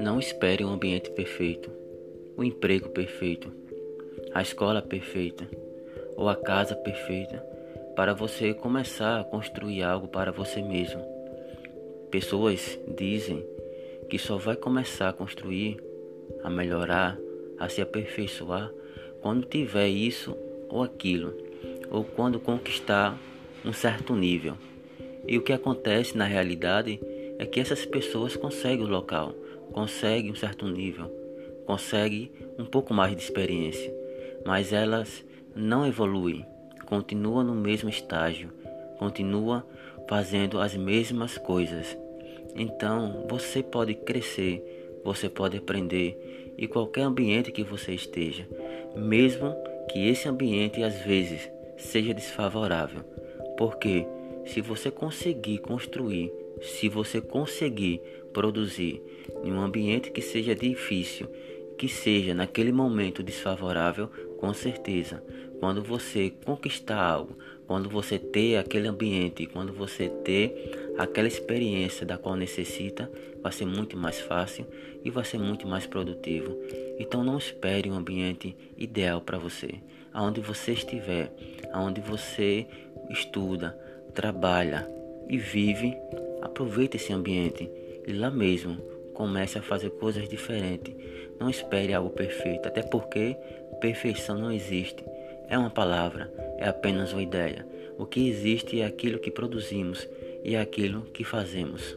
Não espere um ambiente perfeito, o um emprego perfeito, a escola perfeita ou a casa perfeita para você começar a construir algo para você mesmo. Pessoas dizem que só vai começar a construir, a melhorar, a se aperfeiçoar quando tiver isso ou aquilo, ou quando conquistar um certo nível. E o que acontece na realidade é que essas pessoas conseguem o local, conseguem um certo nível, conseguem um pouco mais de experiência, mas elas não evoluem, continuam no mesmo estágio, continuam fazendo as mesmas coisas. Então você pode crescer, você pode aprender em qualquer ambiente que você esteja, mesmo que esse ambiente às vezes seja desfavorável, porque se você conseguir construir, se você conseguir produzir em um ambiente que seja difícil, que seja naquele momento desfavorável, com certeza, quando você conquistar algo, quando você ter aquele ambiente, quando você ter aquela experiência da qual necessita, vai ser muito mais fácil e vai ser muito mais produtivo. Então não espere um ambiente ideal para você. Aonde você estiver, aonde você estuda, trabalha e vive, aproveite esse ambiente e lá mesmo comece a fazer coisas diferentes. Não espere algo perfeito, até porque perfeição não existe. É uma palavra, é apenas uma ideia. O que existe é aquilo que produzimos e é aquilo que fazemos.